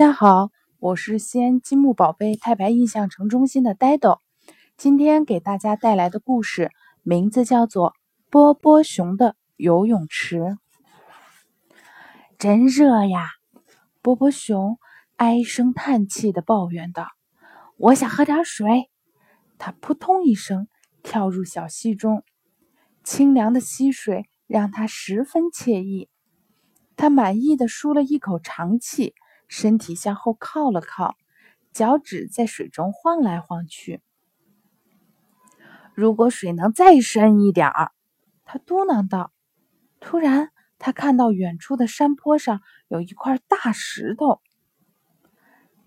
大家好，我是西安积木宝贝太白印象城中心的呆豆，今天给大家带来的故事名字叫做《波波熊的游泳池》。真热呀！波波熊唉声叹气的抱怨道：“我想喝点水。”他扑通一声跳入小溪中，清凉的溪水让他十分惬意。他满意的舒了一口长气。身体向后靠了靠，脚趾在水中晃来晃去。如果水能再深一点儿，他嘟囔道。突然，他看到远处的山坡上有一块大石头。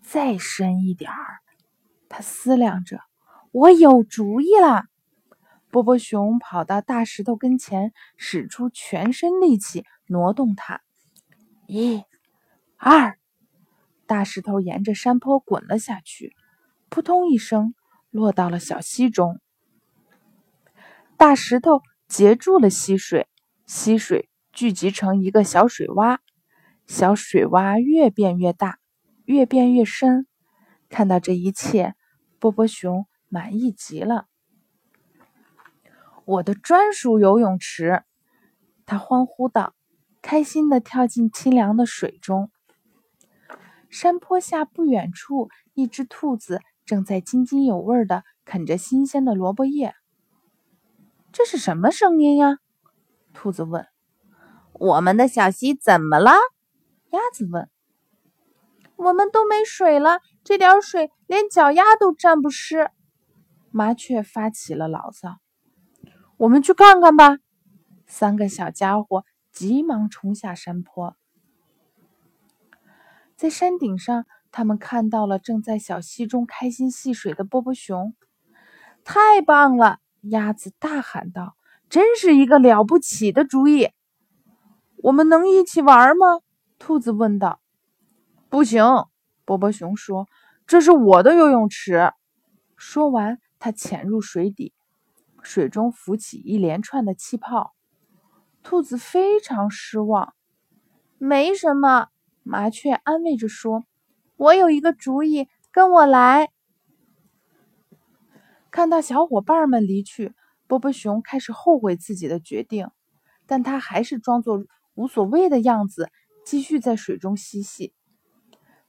再深一点儿，他思量着。我有主意了！波波熊跑到大石头跟前，使出全身力气挪动它。一、二。大石头沿着山坡滚了下去，扑通一声落到了小溪中。大石头截住了溪水，溪水聚集成一个小水洼，小水洼越变越大，越变越深。看到这一切，波波熊满意极了。我的专属游泳池！他欢呼道，开心的跳进清凉的水中。山坡下不远处，一只兔子正在津津有味地啃着新鲜的萝卜叶。这是什么声音呀？兔子问。我们的小溪怎么了？鸭子问。我们都没水了，这点水连脚丫都沾不湿。麻雀发起了牢骚。我们去看看吧。三个小家伙急忙冲下山坡。在山顶上，他们看到了正在小溪中开心戏水的波波熊。太棒了！鸭子大喊道：“真是一个了不起的主意！”我们能一起玩吗？兔子问道。“不行。”波波熊说，“这是我的游泳池。”说完，他潜入水底，水中浮起一连串的气泡。兔子非常失望。“没什么。”麻雀安慰着说：“我有一个主意，跟我来。”看到小伙伴们离去，波波熊开始后悔自己的决定，但他还是装作无所谓的样子，继续在水中嬉戏。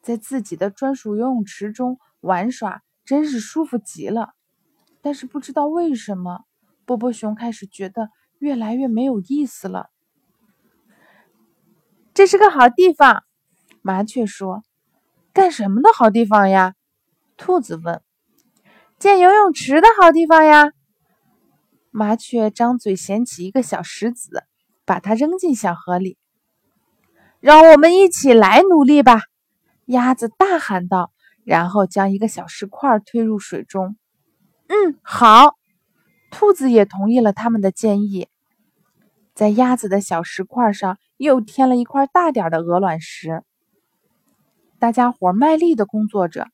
在自己的专属游泳池中玩耍，真是舒服极了。但是不知道为什么，波波熊开始觉得越来越没有意思了。这是个好地方。麻雀说：“干什么的好地方呀？”兔子问。“建游泳池的好地方呀！”麻雀张嘴衔起一个小石子，把它扔进小河里。“让我们一起来努力吧！”鸭子大喊道，然后将一个小石块推入水中。“嗯，好。”兔子也同意了他们的建议，在鸭子的小石块上又添了一块大点的鹅卵石。大家伙卖力的工作着，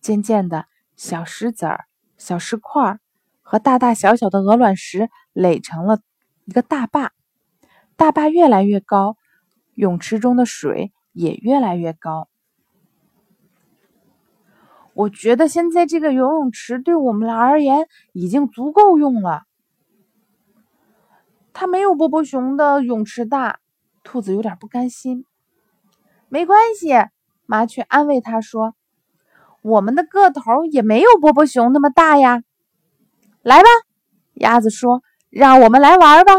渐渐的，小石子儿、小石块儿和大大小小的鹅卵石垒成了一个大坝。大坝越来越高，泳池中的水也越来越高。我觉得现在这个游泳池对我们而言已经足够用了。它没有波波熊的泳池大，兔子有点不甘心。没关系。麻雀安慰他说：“我们的个头也没有波波熊那么大呀。”来吧，鸭子说：“让我们来玩吧。”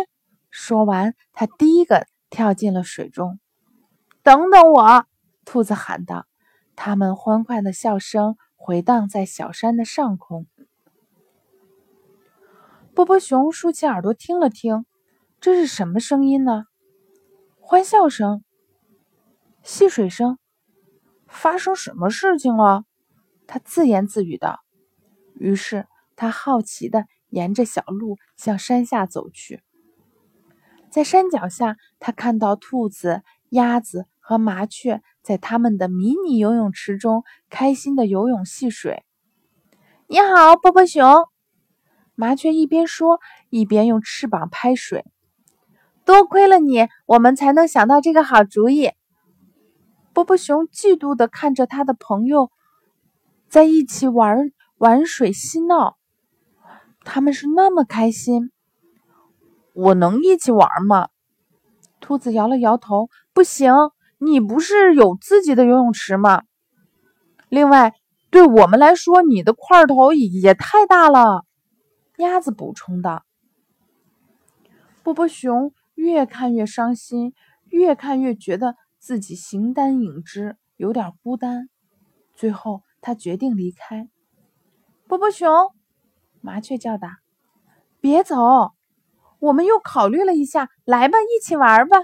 说完，它第一个跳进了水中。“等等我！”兔子喊道。他们欢快的笑声回荡在小山的上空。波波熊竖起耳朵听了听，这是什么声音呢？欢笑声？戏水声？发生什么事情了？他自言自语道。于是他好奇地沿着小路向山下走去。在山脚下，他看到兔子、鸭子和麻雀在他们的迷你游泳池中开心的游泳戏水。你好，波波熊！麻雀一边说，一边用翅膀拍水。多亏了你，我们才能想到这个好主意。波波熊嫉妒的看着他的朋友在一起玩玩水嬉闹，他们是那么开心。我能一起玩吗？兔子摇了摇头，不行。你不是有自己的游泳池吗？另外，对我们来说，你的块头也太大了。鸭子补充道。波波熊越看越伤心，越看越觉得自己形单影只，有点孤单。最后，他决定离开。波波熊，麻雀叫道：“别走，我们又考虑了一下，来吧，一起玩吧。”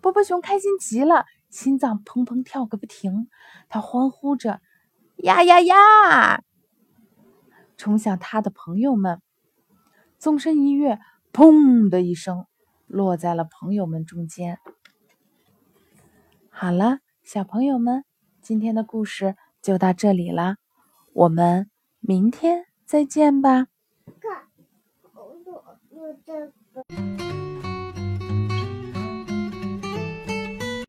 波波熊开心极了，心脏砰砰跳个不停。他欢呼着：“呀呀呀！”冲向他的朋友们，纵身一跃，砰的一声，落在了朋友们中间。好了，小朋友们，今天的故事就到这里了，我们明天再见吧。看，我这个。